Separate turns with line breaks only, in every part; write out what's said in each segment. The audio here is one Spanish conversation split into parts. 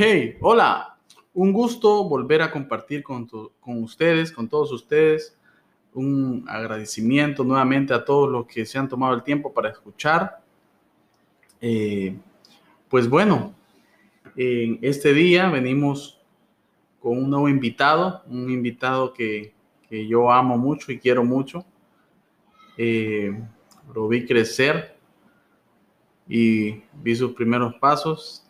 Hey, hola. Un gusto volver a compartir con, con ustedes, con todos ustedes. Un agradecimiento nuevamente a todos los que se han tomado el tiempo para escuchar. Eh, pues bueno, en este día venimos con un nuevo invitado, un invitado que, que yo amo mucho y quiero mucho. Eh, lo vi crecer y vi sus primeros pasos.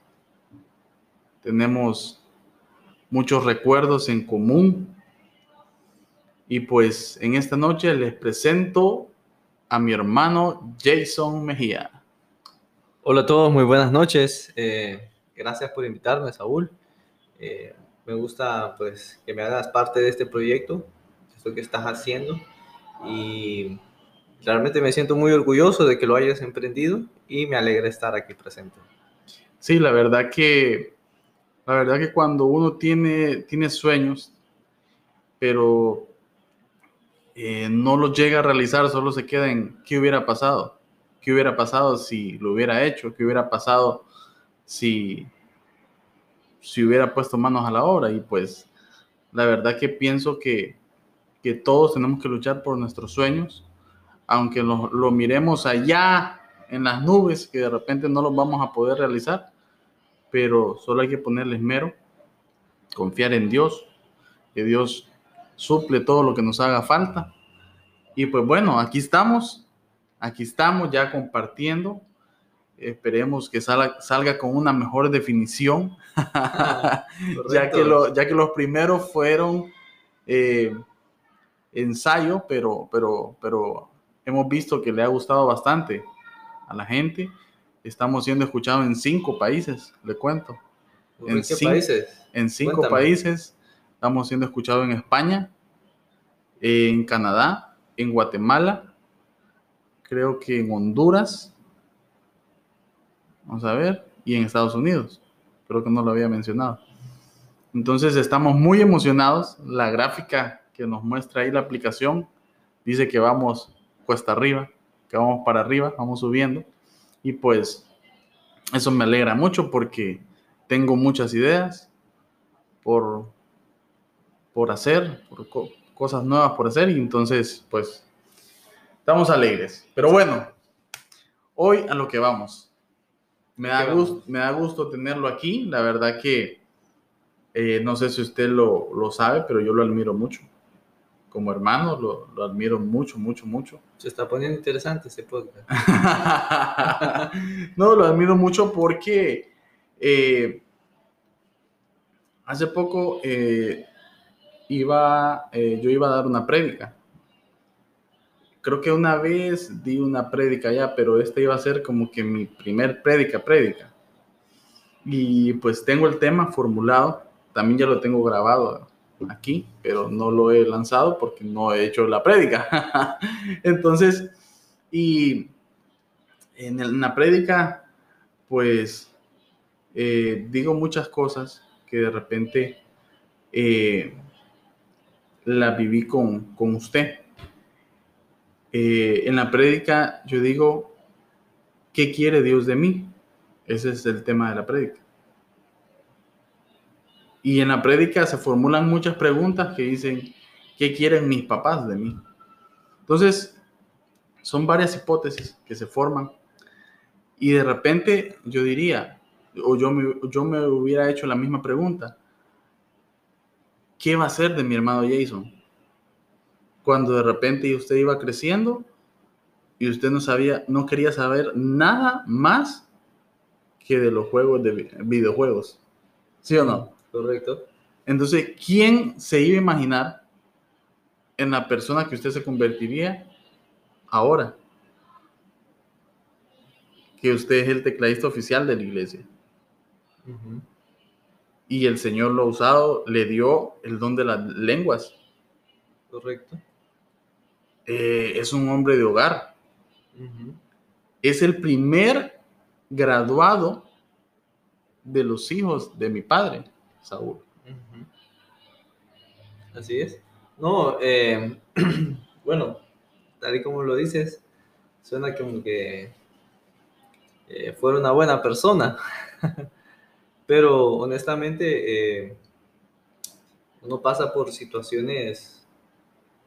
Tenemos muchos recuerdos en común. Y pues en esta noche les presento a mi hermano Jason Mejía.
Hola a todos, muy buenas noches. Eh, gracias por invitarme, Saúl. Eh, me gusta pues que me hagas parte de este proyecto, esto que estás haciendo y realmente me siento muy orgulloso de que lo hayas emprendido y me alegra estar aquí presente.
Sí, la verdad que la verdad que cuando uno tiene, tiene sueños, pero eh, no los llega a realizar, solo se queda en qué hubiera pasado, qué hubiera pasado si lo hubiera hecho, qué hubiera pasado si, si hubiera puesto manos a la obra. Y pues la verdad que pienso que, que todos tenemos que luchar por nuestros sueños, aunque lo, lo miremos allá en las nubes, que de repente no los vamos a poder realizar pero solo hay que ponerle esmero, confiar en Dios, que Dios suple todo lo que nos haga falta. Y pues bueno, aquí estamos, aquí estamos ya compartiendo. Esperemos que salga, salga con una mejor definición, ya, que lo, ya que los primeros fueron eh, ensayo, pero, pero, pero hemos visto que le ha gustado bastante a la gente. Estamos siendo escuchados en cinco países, le cuento.
¿En, qué
cinco-
países?
En cinco
Cuéntame.
países. Estamos siendo escuchados en España, en Canadá, en Guatemala, creo que en Honduras. Vamos a ver. Y en Estados Unidos. Creo que no lo había mencionado. Entonces estamos muy emocionados. La gráfica que nos muestra ahí la aplicación dice que vamos cuesta arriba, que vamos para arriba, vamos subiendo. Y pues eso me alegra mucho porque tengo muchas ideas por, por hacer, por co- cosas nuevas por hacer. Y entonces, pues, estamos alegres. Pero bueno, hoy a lo que vamos. Me da,
¿Qué
gusto, me da gusto tenerlo aquí. La verdad que eh, no sé si usted lo, lo sabe, pero yo lo admiro mucho. Como hermano, lo, lo admiro mucho, mucho, mucho.
Se está poniendo interesante este podcast.
no, lo admiro mucho porque eh, hace poco eh, iba, eh, yo iba a dar una prédica. Creo que una vez di una prédica ya, pero esta iba a ser como que mi primer prédica, prédica. Y pues tengo el tema formulado, también ya lo tengo grabado aquí, pero no lo he lanzado porque no he hecho la prédica. Entonces, y en, la prédica, pues eh, digo muchas cosas que de repente eh, la viví con, con usted. Eh, en la prédica yo digo, ¿qué quiere Dios de mí? Ese es el tema de la prédica. Y en la prédica se formulan muchas preguntas que dicen, ¿qué quieren mis papás de mí? Entonces, son varias hipótesis que se forman y de repente yo diría, o yo me, yo me hubiera hecho la misma pregunta, ¿qué va a ser de mi hermano Jason? Cuando de repente usted iba creciendo y usted no sabía, no quería saber nada más que de los juegos de vi- videojuegos. ¿Sí o no?
Correcto.
Entonces, ¿quién se iba a imaginar en la persona que usted se convertiría ahora? Que usted es el tecladista oficial de la iglesia. Y el Señor lo ha usado, le dio el don de las lenguas.
Correcto.
Eh, es un hombre de hogar. Es el primer graduado de los hijos de mi padre, Saúl.
Así es. No, eh, bueno, tal y como lo dices, suena como que eh, fuera una buena persona. Pero honestamente, eh, uno pasa por situaciones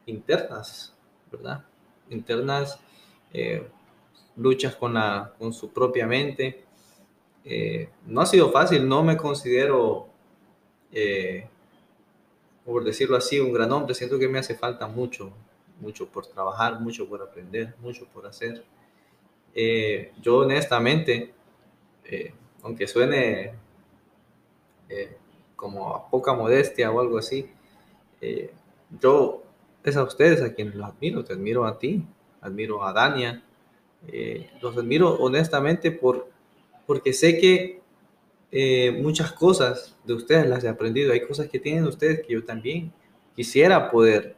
internas, ¿verdad? Internas, luchas con, la, con su propia mente. No ha sido fácil, no me considero, por decirlo así, un gran hombre. Siento que me hace falta mucho, mucho por trabajar, mucho por aprender, mucho por hacer. yo honestamente, aunque suene eh, como a poca modestia o algo así. Eh, yo es a ustedes a quienes los admiro, te admiro a ti, admiro a Dania, eh, los admiro honestamente por, porque sé que muchas cosas de ustedes las he aprendido, hay cosas que tienen ustedes que yo también quisiera poder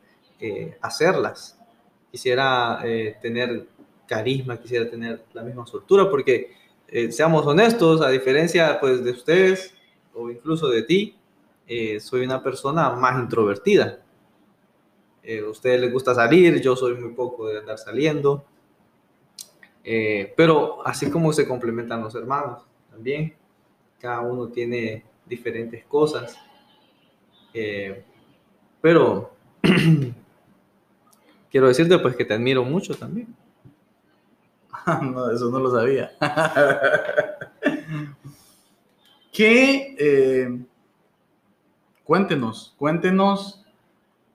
hacerlas, quisiera tener carisma, quisiera tener la misma soltura, porque seamos honestos, a diferencia pues de ustedes, o incluso de ti, eh, soy una persona más introvertida. Eh, a ustedes les gusta salir, yo soy muy poco de andar saliendo. Eh, pero así como se complementan los hermanos también, cada uno tiene diferentes cosas. pero quiero decirte pues que te admiro mucho también.
no, eso no lo sabía. ¿Qué? Eh, cuéntenos, cuéntenos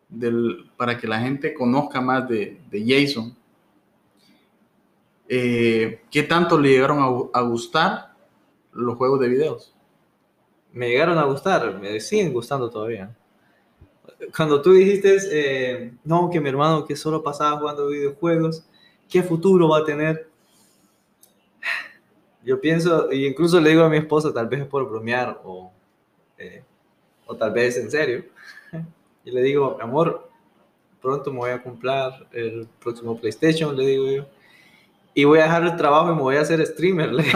del, para que la gente conozca más de, Jason. Eh, ¿Qué tanto le llegaron a, gustar los juegos de videos?
Me llegaron a gustar, me siguen gustando todavía. Cuando tú dijiste, eh, no, que mi hermano que solo pasaba jugando videojuegos, ¿qué futuro va a tener? yo pienso, y incluso le digo a mi esposa, tal vez por bromear o, eh, o tal vez en serio, y le digo, amor, pronto me voy a comprar el próximo PlayStation, le digo yo, y voy a dejar el trabajo y me voy a hacer streamer, le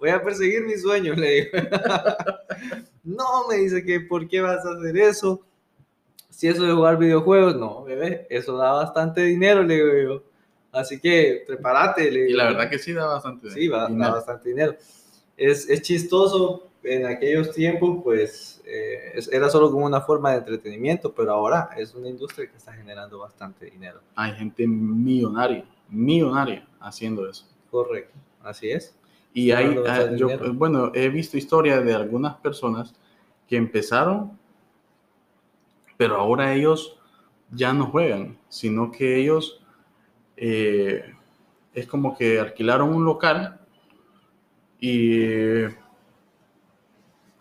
voy a perseguir mis sueños, le digo. no, me dice que, ¿por qué vas a hacer eso? Si eso de jugar videojuegos, no, bebé, eso da bastante dinero, le digo yo Así que prepárate.
y la verdad que sí da bastante
sí, dinero. Sí, da bastante dinero. Es, es, chistoso, en aquellos tiempos pues eh, era solo como una forma de entretenimiento, pero ahora es una industria que está generando bastante dinero.
Hay gente millonaria, millonaria haciendo eso.
Correcto, así es.
Y hay, ah, yo, bueno, he visto historias de algunas personas que empezaron, pero ahora ellos ya no juegan, sino que ellos eh, es como que alquilaron un local y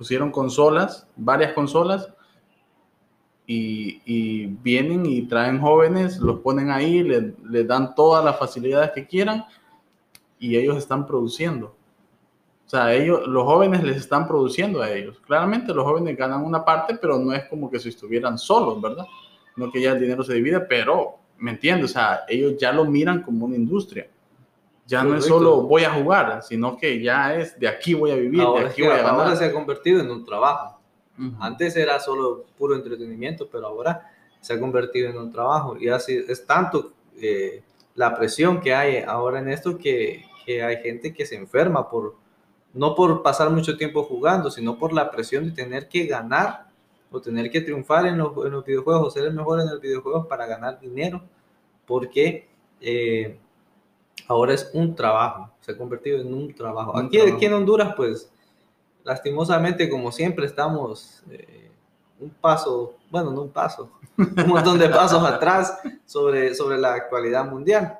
pusieron consolas, varias consolas, y, vienen y traen jóvenes, los ponen ahí, les, dan todas las facilidades que quieran y ellos están produciendo. O sea, ellos, los jóvenes les están produciendo a ellos. Claramente los jóvenes ganan una parte, pero no es como que si estuvieran solos, ¿verdad? No que ya el dinero se divide, pero ¿me entiendes? O sea, ellos ya lo miran como una industria. Ya no es solo voy a jugar, sino que ya es de aquí voy a vivir,
ahora,
de aquí voy a ganar.
Ahora se ha convertido en un trabajo. Antes era solo puro entretenimiento, pero ahora se ha convertido en un trabajo. Y así es tanto eh, la presión que hay ahora en esto que, que, hay gente que se enferma por no por pasar mucho tiempo jugando, sino por la presión de tener que ganar o tener que triunfar en los, en los videojuegos o ser el mejor en los videojuegos para ganar dinero, porque eh, ahora es un trabajo, se ha convertido en un trabajo. aquí, aquí en Honduras, pues, lastimosamente, como siempre, estamos eh, un paso, bueno, no un paso, un montón de pasos atrás sobre, sobre la actualidad mundial,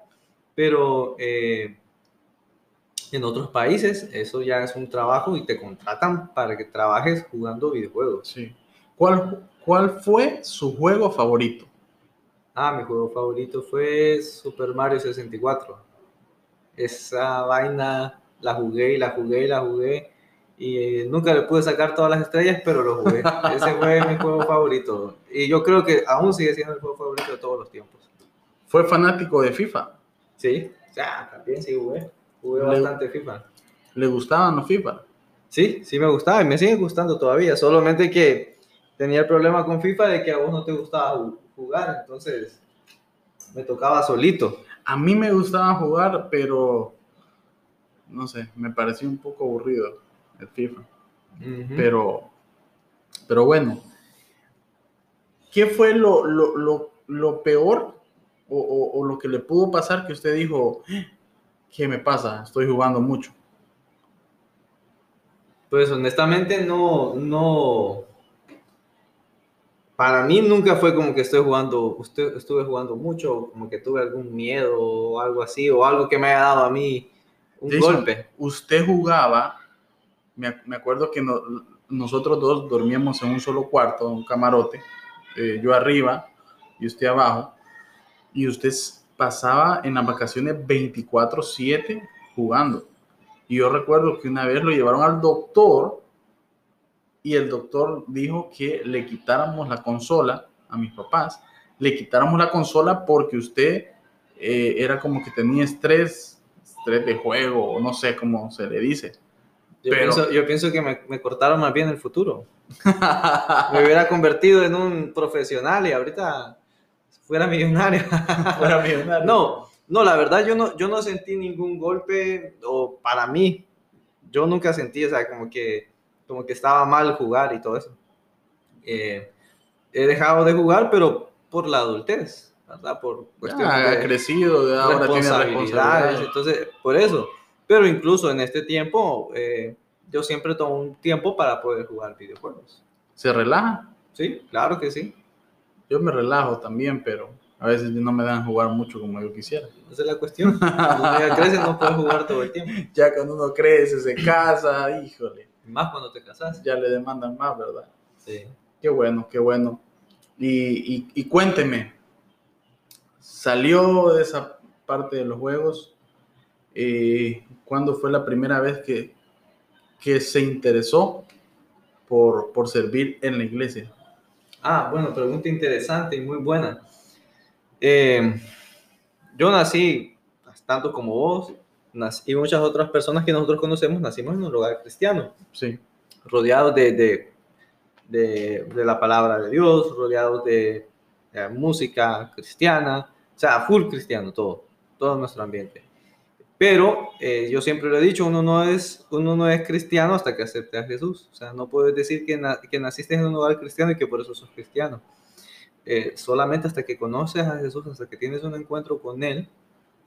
pero... Eh, en otros países eso ya es un trabajo y te contratan para que trabajes jugando videojuegos.
Sí. ¿Cuál, ¿Cuál fue su juego favorito?
Ah, mi juego favorito fue Super Mario 64. Esa vaina la jugué y la jugué y la jugué. Y eh, nunca le pude sacar todas las estrellas, pero lo jugué. Ese fue mi juego favorito. Y yo creo que aún sigue siendo el juego favorito de todos los tiempos.
¿Fue fanático de FIFA?
Sí, ya, también sí jugué. Jugué bastante FIFA.
¿Le gustaban los FIFA?
Sí, sí me gustaba y me sigue gustando todavía. Solamente que tenía el problema con FIFA de que a vos no te gustaba jugar, entonces me tocaba solito.
A mí me gustaba jugar, pero no sé, me pareció un poco aburrido el FIFA. Pero, pero bueno, ¿qué fue lo, lo, lo, lo peor o, o- o lo que le pudo pasar que usted dijo, ¿qué me pasa? Estoy jugando mucho.
Pues honestamente no, no, para mí nunca fue como que estoy jugando, estuve jugando mucho, como que tuve algún miedo o algo así, o algo que me haya dado a mí un
Jason,
golpe.
Usted jugaba, me, ac- me acuerdo que no- nosotros dos dormíamos en un solo cuarto, un camarote, eh, yo arriba y usted abajo, y usted pasaba en las vacaciones 24/7 jugando. Y yo recuerdo que una vez lo llevaron al doctor y el doctor dijo que le quitáramos la consola a mis papás, le quitáramos la consola porque usted eh, era como que tenía estrés, estrés de juego, o no sé cómo se le dice.
Yo,
pero-
pienso, yo pienso que me, me cortaron más bien el futuro. Me hubiera convertido en un profesional y ahorita fuera millonario.
Fuera millonario.
No, no, la verdad yo no, yo no sentí ningún golpe, o para mí, yo nunca sentí, o sea, como que, como que estaba mal jugar y todo eso. Eh, he dejado de jugar, pero por la adultez, ¿verdad? Por cuestiones
Ah, ha
de
crecido, de ahora tiene
responsabilidades,
responsabilidades.
entonces, por eso. Pero incluso en este tiempo, eh, yo siempre tomo un tiempo para poder jugar videojuegos.
¿Se relaja?
Sí, claro que sí.
Yo me relajo también, pero a veces no me dan jugar mucho como yo quisiera.
Esa es la cuestión. Cuando ya crece no puedes jugar todo el tiempo.
Ya cuando uno crece, se casa, híjole,
Más cuando te casas.
ya le demandan más, ¿verdad?
Sí.
Qué bueno, qué bueno. Y, y- y cuénteme, ¿salió de esa parte de los juegos? Eh, ¿Cuándo fue la primera vez que, que se interesó por, por servir en la iglesia?
Ah, bueno, pregunta interesante y muy buena. Eh, yo nací, tanto como vos, y muchas otras personas que nosotros conocemos, nacimos en un lugar cristiano,
Sí,
rodeados de, de, de- de la palabra de Dios, rodeados de, de música cristiana, o sea, full cristiano todo, todo nuestro ambiente. Pero eh, yo siempre lo he dicho, uno no, es, uno no es cristiano hasta que acepte a Jesús. O sea, no puedes decir que, na- que naciste en un lugar cristiano y que por eso sos cristiano. Eh, solamente hasta que conoces a Jesús, hasta que tienes un encuentro con Él,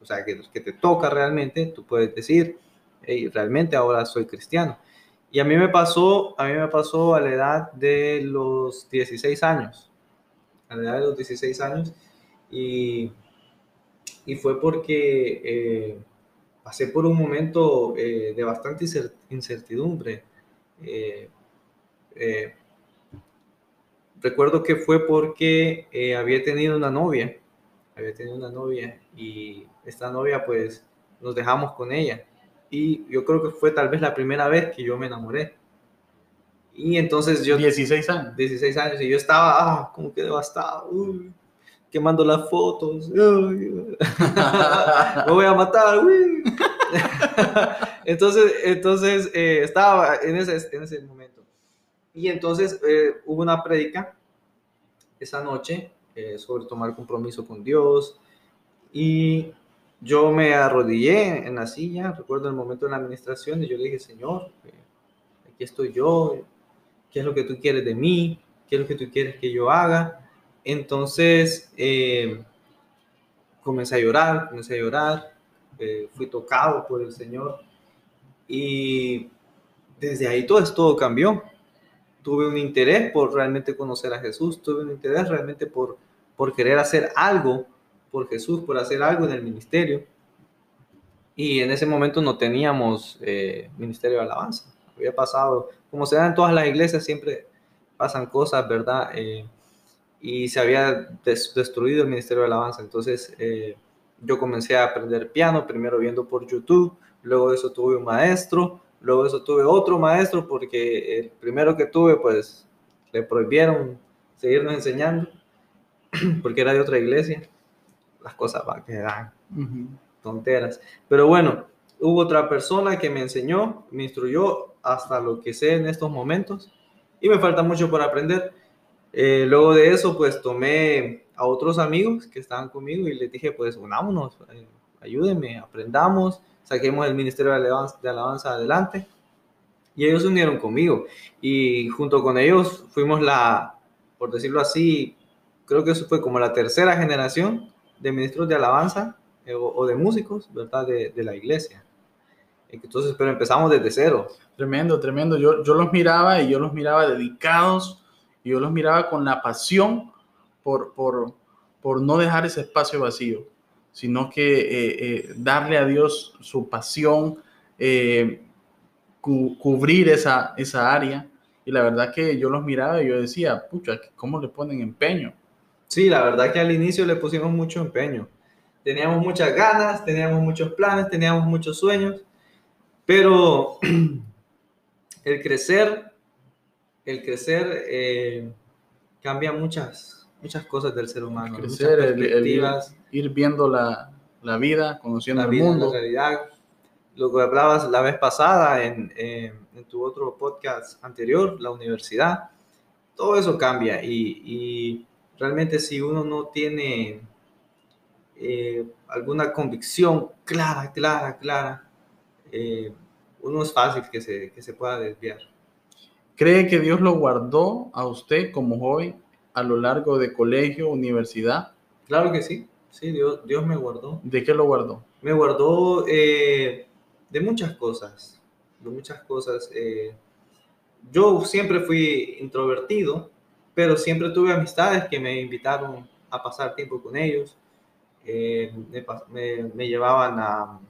o sea, que, que te toca realmente, tú puedes decir, hey, realmente ahora soy cristiano. Y a mí me pasó, a mí me pasó a la edad de los 16 años, a la edad de los 16 años, y, y fue porque eh, pasé por un momento eh, de bastante incer- incertidumbre. Eh, eh, recuerdo que fue porque eh, había tenido una novia, había tenido una novia y esta novia pues nos dejamos con ella y yo creo que fue tal vez la primera vez que yo me enamoré. Y entonces yo
16 años.
16 años y yo estaba ah, como que devastado, uy, quemando las fotos, uy, me voy a matar, uy. entonces, entonces eh, estaba en ese, en ese momento. Y entonces eh, hubo una prédica esa noche eh, sobre tomar compromiso con Dios y yo me arrodillé en la silla, recuerdo el momento de la administración y yo le dije, Señor, eh, aquí estoy yo, ¿qué es lo que tú quieres de mí? ¿Qué es lo que tú quieres que yo haga? Entonces eh, comencé a llorar, comencé a llorar, eh, fui tocado por el Señor y desde ahí todo, todo cambió. Tuve un interés por realmente conocer a Jesús, tuve un interés realmente por, por querer hacer algo por Jesús, por hacer algo en el ministerio. Y en ese momento no teníamos eh, ministerio de alabanza. Había pasado, como se da en todas las iglesias, siempre pasan cosas, ¿verdad? Eh, y se había des- destruido el ministerio de alabanza. Entonces eh, yo comencé a aprender piano, primero viendo por YouTube, luego de eso tuve un maestro, luego de eso tuve otro maestro, porque el primero que tuve, pues le prohibieron seguirnos enseñando, porque era de otra iglesia. Las cosas van que dan tonteras. Pero bueno, hubo otra persona que me enseñó, me instruyó hasta lo que sé en estos momentos y me falta mucho por aprender. Eh, luego de eso, pues tomé a otros amigos que estaban conmigo y les dije, pues unámonos, eh, ayúdenme, aprendamos, saquemos el Ministerio de Alabanza, de Alabanza adelante. Y ellos se unieron conmigo. Y junto con ellos fuimos la, por decirlo así, creo que eso fue como la tercera generación de ministros de alabanza eh, o, de músicos, ¿verdad? De, de, la iglesia. Entonces, pero empezamos desde cero.
Tremendo, tremendo. Yo, yo los miraba y yo los miraba dedicados y yo los miraba con la pasión por, por, por no dejar ese espacio vacío, sino que eh, eh, darle a Dios su pasión, cubrir esa, esa área. Y la verdad que yo los miraba y yo decía, pucha, ¿cómo le ponen empeño?
Sí, la verdad que al inicio le pusimos mucho empeño. Teníamos muchas ganas, teníamos muchos planes, teníamos muchos sueños, pero el crecer, el crecer eh, cambia muchas, muchas cosas del ser humano.
crecer, el, ir, viendo la, la vida, conociendo el mundo.
La realidad, lo que hablabas la vez pasada en, en, tu otro podcast anterior, la universidad, todo eso cambia y, y realmente si uno no tiene eh, alguna convicción clara, clara, clara, eh, uno es fácil que se, que se pueda desviar.
¿Cree que Dios lo guardó a usted como joven a lo largo de colegio, universidad?
Claro que sí, sí, Dios, Dios me guardó.
¿De qué lo guardó?
Me guardó eh, de muchas cosas, de muchas cosas. yo siempre fui introvertido, pero siempre tuve amistades que me invitaron a pasar tiempo con ellos. Eh, me, llevaban a,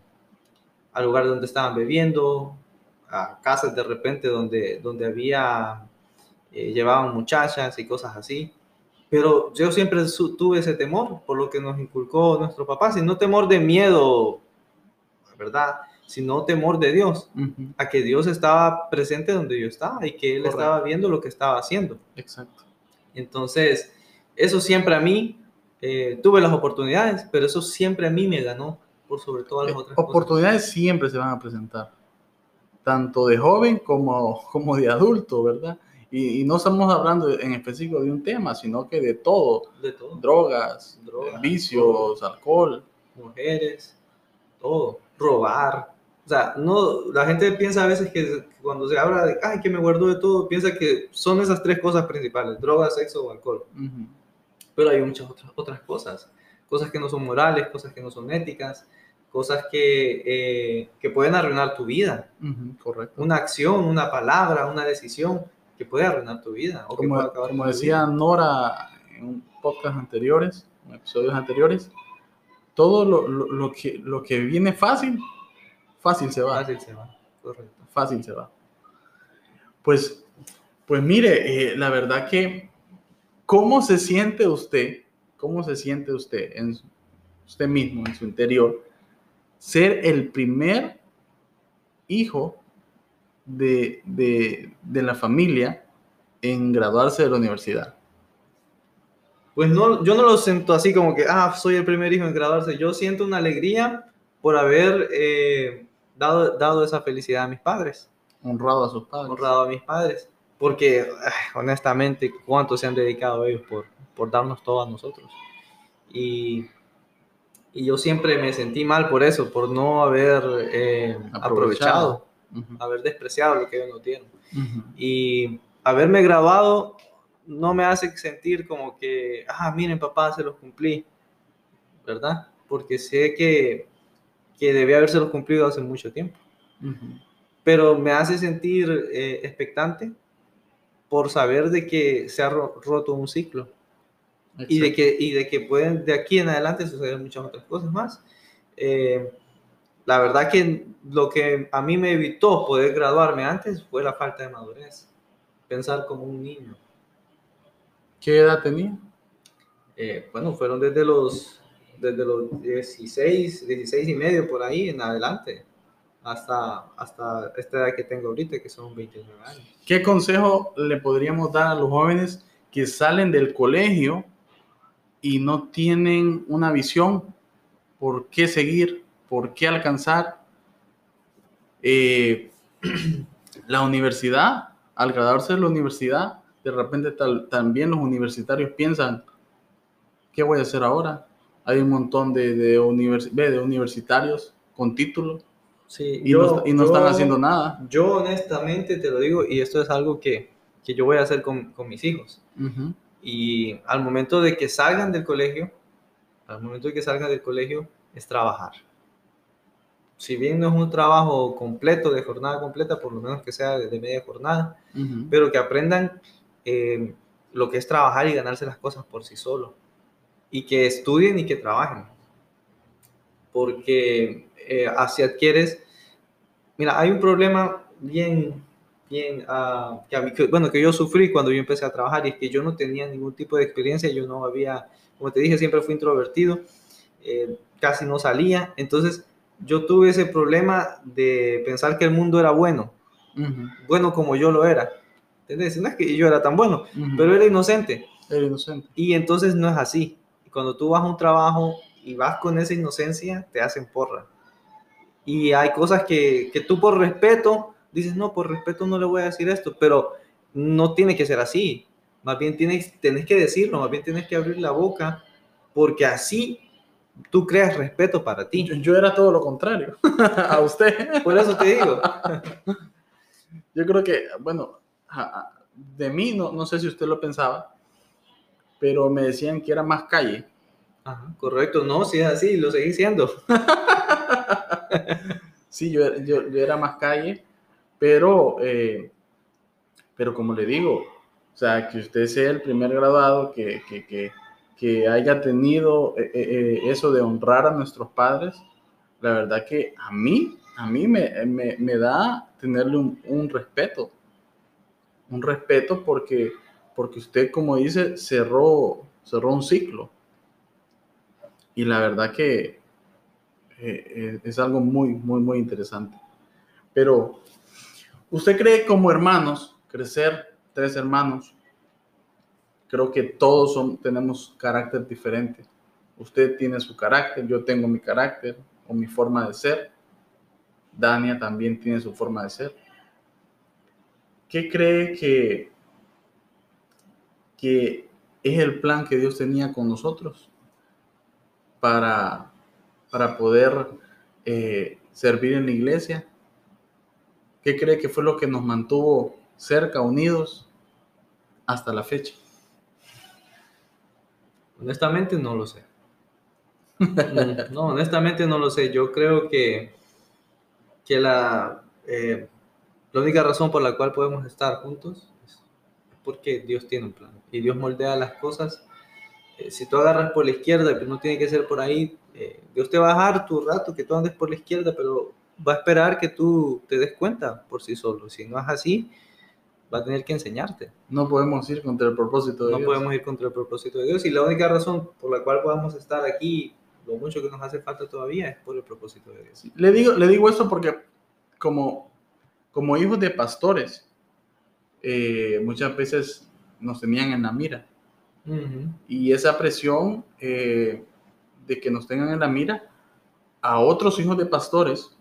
al lugar donde estaban bebiendo, a casas de repente donde, donde había, eh, llevaban muchachas y cosas así. Pero yo siempre tuve ese temor por lo que nos inculcó nuestro papá, sino temor de miedo, ¿verdad? Sino temor de Dios, a que Dios estaba presente donde yo estaba y que Él estaba viendo lo que estaba haciendo.
Exacto.
Entonces, eso siempre a mí, eh, tuve las oportunidades, pero eso siempre a mí me ganó por sobre todas las
eh,
otras
oportunidades siempre se van a presentar, tanto de joven como, como de adulto, ¿verdad? Y, no estamos hablando en específico de un tema, sino que de todo.
De todo.
Drogas, Drogas vicios, alcohol.
Mujeres, todo. Robar. O sea, no, la gente piensa a veces que cuando se habla de, ay, que me guardo de todo, piensa que son esas tres cosas principales, droga, sexo o alcohol. Pero hay muchas otras, otras cosas, cosas que no son morales, cosas que no son éticas, cosas que, eh, que pueden arruinar tu vida.
Correcto.
Una acción, una palabra, una decisión que puede arruinar tu vida.
O como, como decía Nora en un podcast anteriores, en episodios anteriores, todo lo, lo, lo, que, lo que viene fácil Fácil se va.
Fácil se va, correcto.
Fácil se va. Pues, pues mire, eh, la verdad que, ¿cómo se siente usted? ¿Cómo se siente usted en usted mismo, en su interior, ser el primer hijo de, de, la familia en graduarse de la universidad?
Pues no, yo no lo siento así como que, ah, soy el primer hijo en graduarse. Yo siento una alegría por haber eh, dado, dado esa felicidad a mis padres.
Honrado a sus padres.
Honrado a mis padres. Porque, honestamente, ¿cuánto se han dedicado ellos por, por darnos todo a nosotros? Y, y yo siempre me sentí mal por eso, por no haber eh, aprovechado, haber despreciado lo que ellos no tienen. Y haberme grabado no me hace sentir como que, ah, miren papá, se los cumplí, ¿verdad? Porque sé que que debía habérselo cumplido hace mucho tiempo. Pero me hace sentir eh, expectante por saber de que se ha roto un ciclo y de, que, y de que pueden de aquí en adelante suceder muchas otras cosas más. Eh, la verdad que lo que a mí me evitó poder graduarme antes fue la falta de madurez, pensar como un niño.
¿Qué edad tenía?
Eh, bueno, fueron desde los desde los 16, 16 y medio por ahí en adelante, hasta, hasta esta edad que tengo ahorita, que son 29 años.
¿Qué consejo le podríamos dar a los jóvenes que salen del colegio y no tienen una visión por qué seguir, por qué alcanzar? Eh, la universidad, al graduarse de la universidad, de repente también los universitarios piensan, ¿qué voy a hacer ahora? hay un montón de, de, ve, de universitarios con título
Sí,
y no, y no están
yo-
haciendo nada.
Yo honestamente te lo digo y esto es algo que, que yo voy a hacer con, con mis hijos.
Ujú.
Y al momento de que salgan del colegio, al momento de que salgan del colegio, es trabajar. Si bien no es un trabajo completo, de jornada completa, por lo menos que sea de, de media jornada, pero que aprendan eh, lo que es trabajar y ganarse las cosas por sí solos. Y que estudien y que trabajen. Porque eh, así adquieres... Mira, hay un problema bien, bien, ah, que a mí- que- bueno, que yo sufrí cuando yo empecé a trabajar y es que yo no tenía ningún tipo de experiencia, yo no había, como te dije, siempre fui introvertido, eh, casi no salía, entonces yo tuve ese problema de pensar que el mundo era bueno,
Ujú.
bueno como yo lo era. ¿Entendés? No es que yo era tan bueno,
Ujú.
pero era inocente.
Era inocente.
Y entonces no es así. Cuando tú vas a un trabajo y vas con esa inocencia, te hacen porra. Y hay cosas que, que tú por respeto dices, no, por respeto no le voy a decir esto, pero no tiene que ser así. Más bien tienes, tienes que decirlo, más bien tienes que abrir la boca, porque así tú creas respeto para ti.
Yo, yo era todo lo contrario a usted.
Por eso te digo.
Yo creo que, bueno, de mí, no, no sé si usted lo pensaba, pero me decían que era más calle.
Ajá, correcto, no, si es así, lo seguí siendo.
Sí, yo, era- yo, yo era más calle, pero, eh, pero como le digo, o sea, que usted sea el primer graduado que, que, que, que haya tenido eh, eh, eh, eso de honrar a nuestros padres, la verdad que a mí, a mí me, me, da tenerle un, un respeto, un respeto porque, porque usted, como dice, cerró, cerró un ciclo. Y la verdad que es algo muy, muy, muy interesante. Pero, ¿usted cree como hermanos, crecer tres hermanos? Creo que todos tenemos carácter diferente. Usted tiene su carácter, yo tengo mi carácter o mi forma de ser. Dania también tiene su forma de ser. ¿Qué cree que, que es el plan que Dios tenía con nosotros para, para poder eh, servir en la iglesia? ¿Qué cree que fue lo que nos mantuvo cerca, unidos, hasta la fecha?
Honestamente no lo sé. Mm, No, honestamente no lo sé. Yo creo que, que la, eh, la única razón por la cual podemos estar juntos es porque Dios tiene un plan y Dios moldea las cosas. Eh, si tú agarras por la izquierda, pero no tiene que ser por ahí, eh, Dios te va a dejar tu rato que tú andes por la izquierda, pero va a esperar que tú te des cuenta por sí solo. Si no es así, va a tener que enseñarte.
No podemos ir contra el propósito de
No
Dios.
podemos ir contra el propósito de Dios y la única razón por la cual podamos estar aquí, lo mucho que nos hace falta todavía, es por el propósito de Dios.
Le digo, le digo esto porque como, como hijos de pastores, eh, muchas veces nos tenían en la mira.
Ujú.
Y esa presión eh, de que nos tengan en la mira a otros hijos de pastores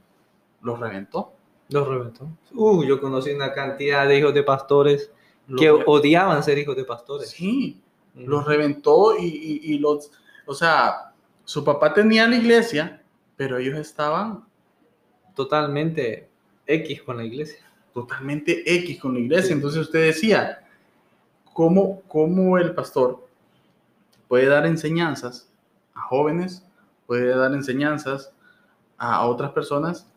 los reventó.
Los reventó. Uh, yo conocí una cantidad de hijos de pastores
Los
que
re-
odiaban ser hijos de pastores.
Sí, los reventó y, y- y los, o sea, su papá tenía la iglesia, pero ellos estaban
Totalmente X con la iglesia.
totalmente X con la iglesia.
Sí.
Entonces usted decía, ¿cómo, ¿cómo el pastor puede dar enseñanzas a jóvenes, puede dar enseñanzas a otras personas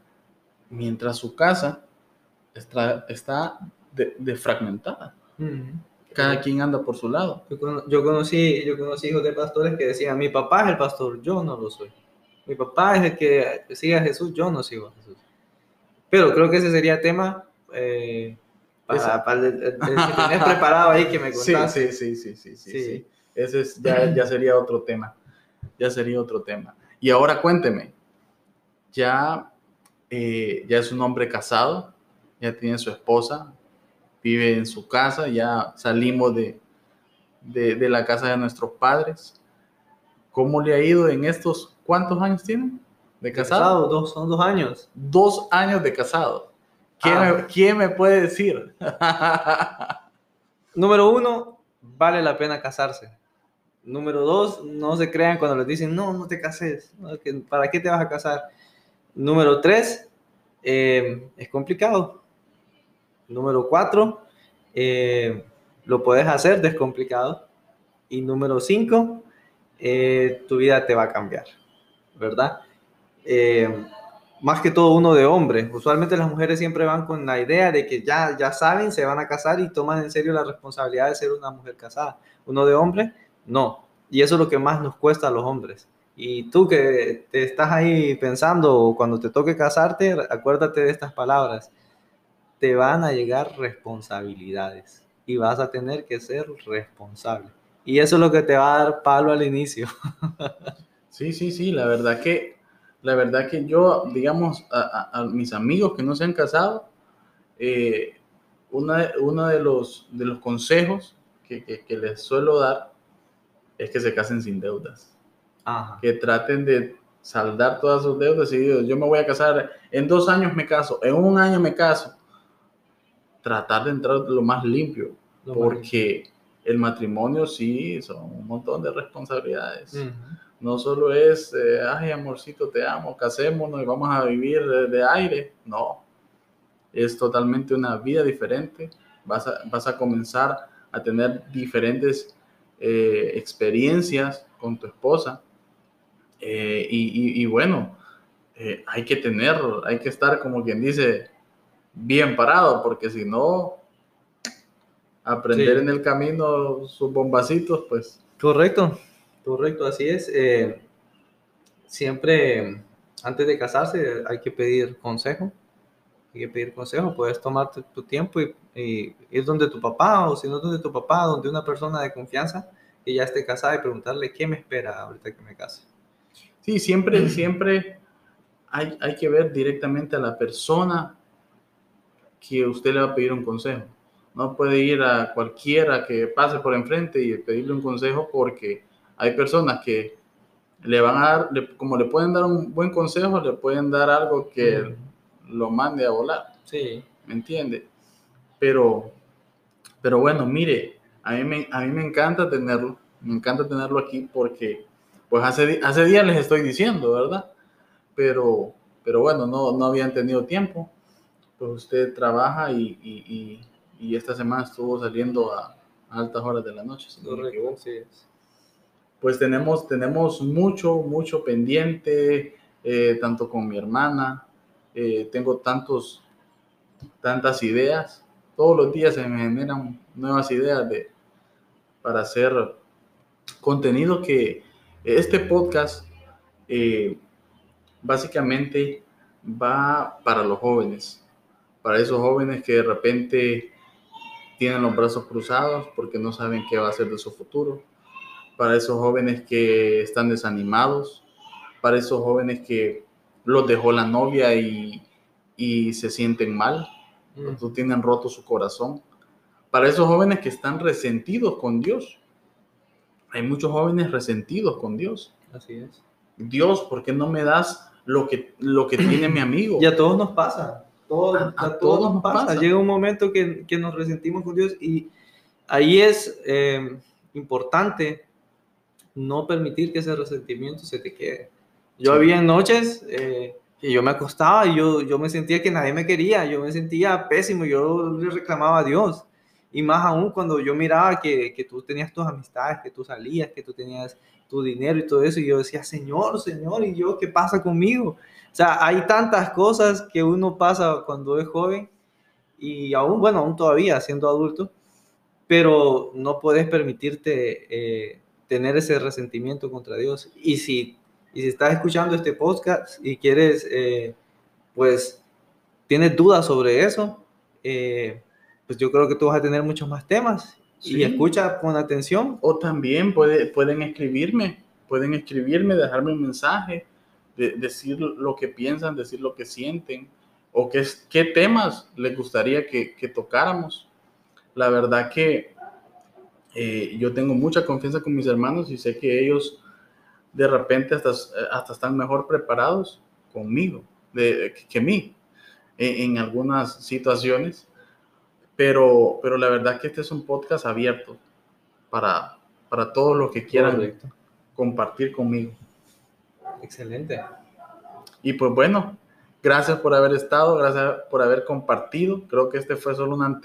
mientras su casa está, está de- defragmentada?
Ujú.
Cada quien anda por su lado.
Yo, cono- yo conocí, yo conocí hijos de pastores que decían, mi papá es el pastor, yo no lo soy. Mi papá es el que sigue a Jesús, yo no sigo a Jesús. Pero creo que ese sería tema eh, para, para el, el- el que tenés preparado ahí que me
Sí,
contaste.
sí, sí, sí, sí, sí,
Sí.
sí. Ese es, ya, ya sería otro tema. Ya sería otro tema. Y ahora cuénteme, ya, eh, ya es un hombre casado, ya tiene su esposa, vive en su casa, ya salimos de, de, de la casa de nuestros padres. ¿Cómo le ha ido en estos, cuántos años tienen de casado?
Casado, dos, son dos años.
Dos años de casado. ¿Quién,
Ah.
me, quién me puede decir?
Número uno, vale la pena casarse. Número dos, no se crean cuando les dicen, no, no te cases, ¿para qué te vas a casar? Número tres, eh, es complicado. Número cuatro, eh, lo puedes hacer descomplicado. Y número cinco, eh, tu vida te va a cambiar, ¿verdad? más que todo uno de hombre. Usualmente las mujeres siempre van con la idea de que ya, ya saben, se van a casar y toman en serio la responsabilidad de ser una mujer casada. Uno de hombre, no. Y eso es lo que más nos cuesta a los hombres. Y tú que te estás ahí pensando cuando te toque casarte, acuérdate de estas palabras. Te van a llegar responsabilidades y vas a tener que ser responsable. Y eso es lo que te va a dar palo al inicio.
Sí, sí, sí, la verdad que la verdad que yo, digamos, a, mis amigos que no se han casado, eh, uno los, de los consejos que, les suelo dar es que se casen sin deudas. Que traten de saldar todas sus deudas y yo me voy a casar, en dos años me caso, en un año me caso. Tratar de entrar lo más limpio, porque el matrimonio sí son un montón de responsabilidades. No solo es, eh, ay amorcito, te amo, casémonos y vamos a vivir de, aire. No, es totalmente una vida diferente. Vas a, vas a comenzar a tener diferentes eh, experiencias con tu esposa. Eh, y, bueno, hay que tener, hay que estar como quien dice, bien parado, porque si no, aprender en el camino sus bombacitos, pues.
Correcto. Correcto, así es. Eh, siempre antes de casarse hay que pedir consejo. Hay que pedir consejo. Puedes tomar tu, tiempo y, ir donde tu papá o si no donde tu papá, donde una persona de confianza que ya esté casada y preguntarle qué me espera ahorita que me case.
Sí, siempre, siempre hay, hay que ver directamente a la persona que usted le va a pedir un consejo. No puede ir a cualquiera que pase por enfrente y pedirle un consejo porque hay personas que le van a dar, como le pueden dar un buen consejo, le pueden dar algo que lo mande a volar.
Sí.
¿Me entiende? Pero, pero bueno, mire, a mí, me, a mí me encanta tenerlo, me encanta tenerlo aquí porque, pues hace, hace días les estoy diciendo, ¿verdad? Pero, pero bueno, no, no habían tenido tiempo. Pues usted trabaja y, y, y, esta semana estuvo saliendo a, altas horas de la noche.
Si Correcto, sí
pues tenemos, tenemos mucho, mucho pendiente, eh, tanto con mi hermana, eh, tengo tantos, tantas ideas, todos los días se me generan nuevas ideas de, para hacer contenido que este podcast eh, básicamente va para los jóvenes, para esos jóvenes que de repente tienen los brazos cruzados porque no saben qué va a ser de su futuro para esos jóvenes que están desanimados, para esos jóvenes que los dejó la novia y, se sienten mal, mm. tienen roto su corazón, para esos jóvenes que están resentidos con Dios. Hay muchos jóvenes resentidos con Dios.
Así es.
Dios, ¿por qué no me das lo que, lo que tiene mi amigo?
Y a todos nos pasa. a, todos, nos pasa. Llega un momento que, nos resentimos con Dios y ahí es eh, importante no permitir que ese resentimiento se te quede. Yo había noches eh, que yo me acostaba y yo, yo me sentía que nadie me quería, yo me sentía pésimo, yo le reclamaba a Dios. Y más aún cuando yo miraba que, que tú tenías tus amistades, que tú salías, que tú tenías tu dinero y todo eso, y yo decía, Señor, Señor, ¿y yo qué pasa conmigo? O sea, hay tantas cosas que uno pasa cuando es joven y aún, bueno, aún todavía siendo adulto, pero no puedes permitirte eh, tener ese resentimiento contra Dios. Y si, y si estás escuchando este podcast y quieres, eh, pues, tienes dudas sobre eso, eh, pues yo creo que tú vas a tener muchos más temas. Y escucha con atención.
O también puede, pueden escribirme, pueden escribirme, dejarme un mensaje, de, decir lo que piensan, decir lo que sienten, o qué, qué temas les gustaría que, que tocáramos. La verdad que eh, yo tengo mucha confianza con mis hermanos y sé que ellos de repente hasta, hasta están mejor preparados conmigo de, que, mí en, algunas situaciones. Pero, pero la verdad que este es un podcast abierto para, para todos los que quieran
Correcto.
compartir conmigo.
Excelente.
Y pues bueno, gracias por haber estado, gracias por haber compartido. Creo que este fue solo una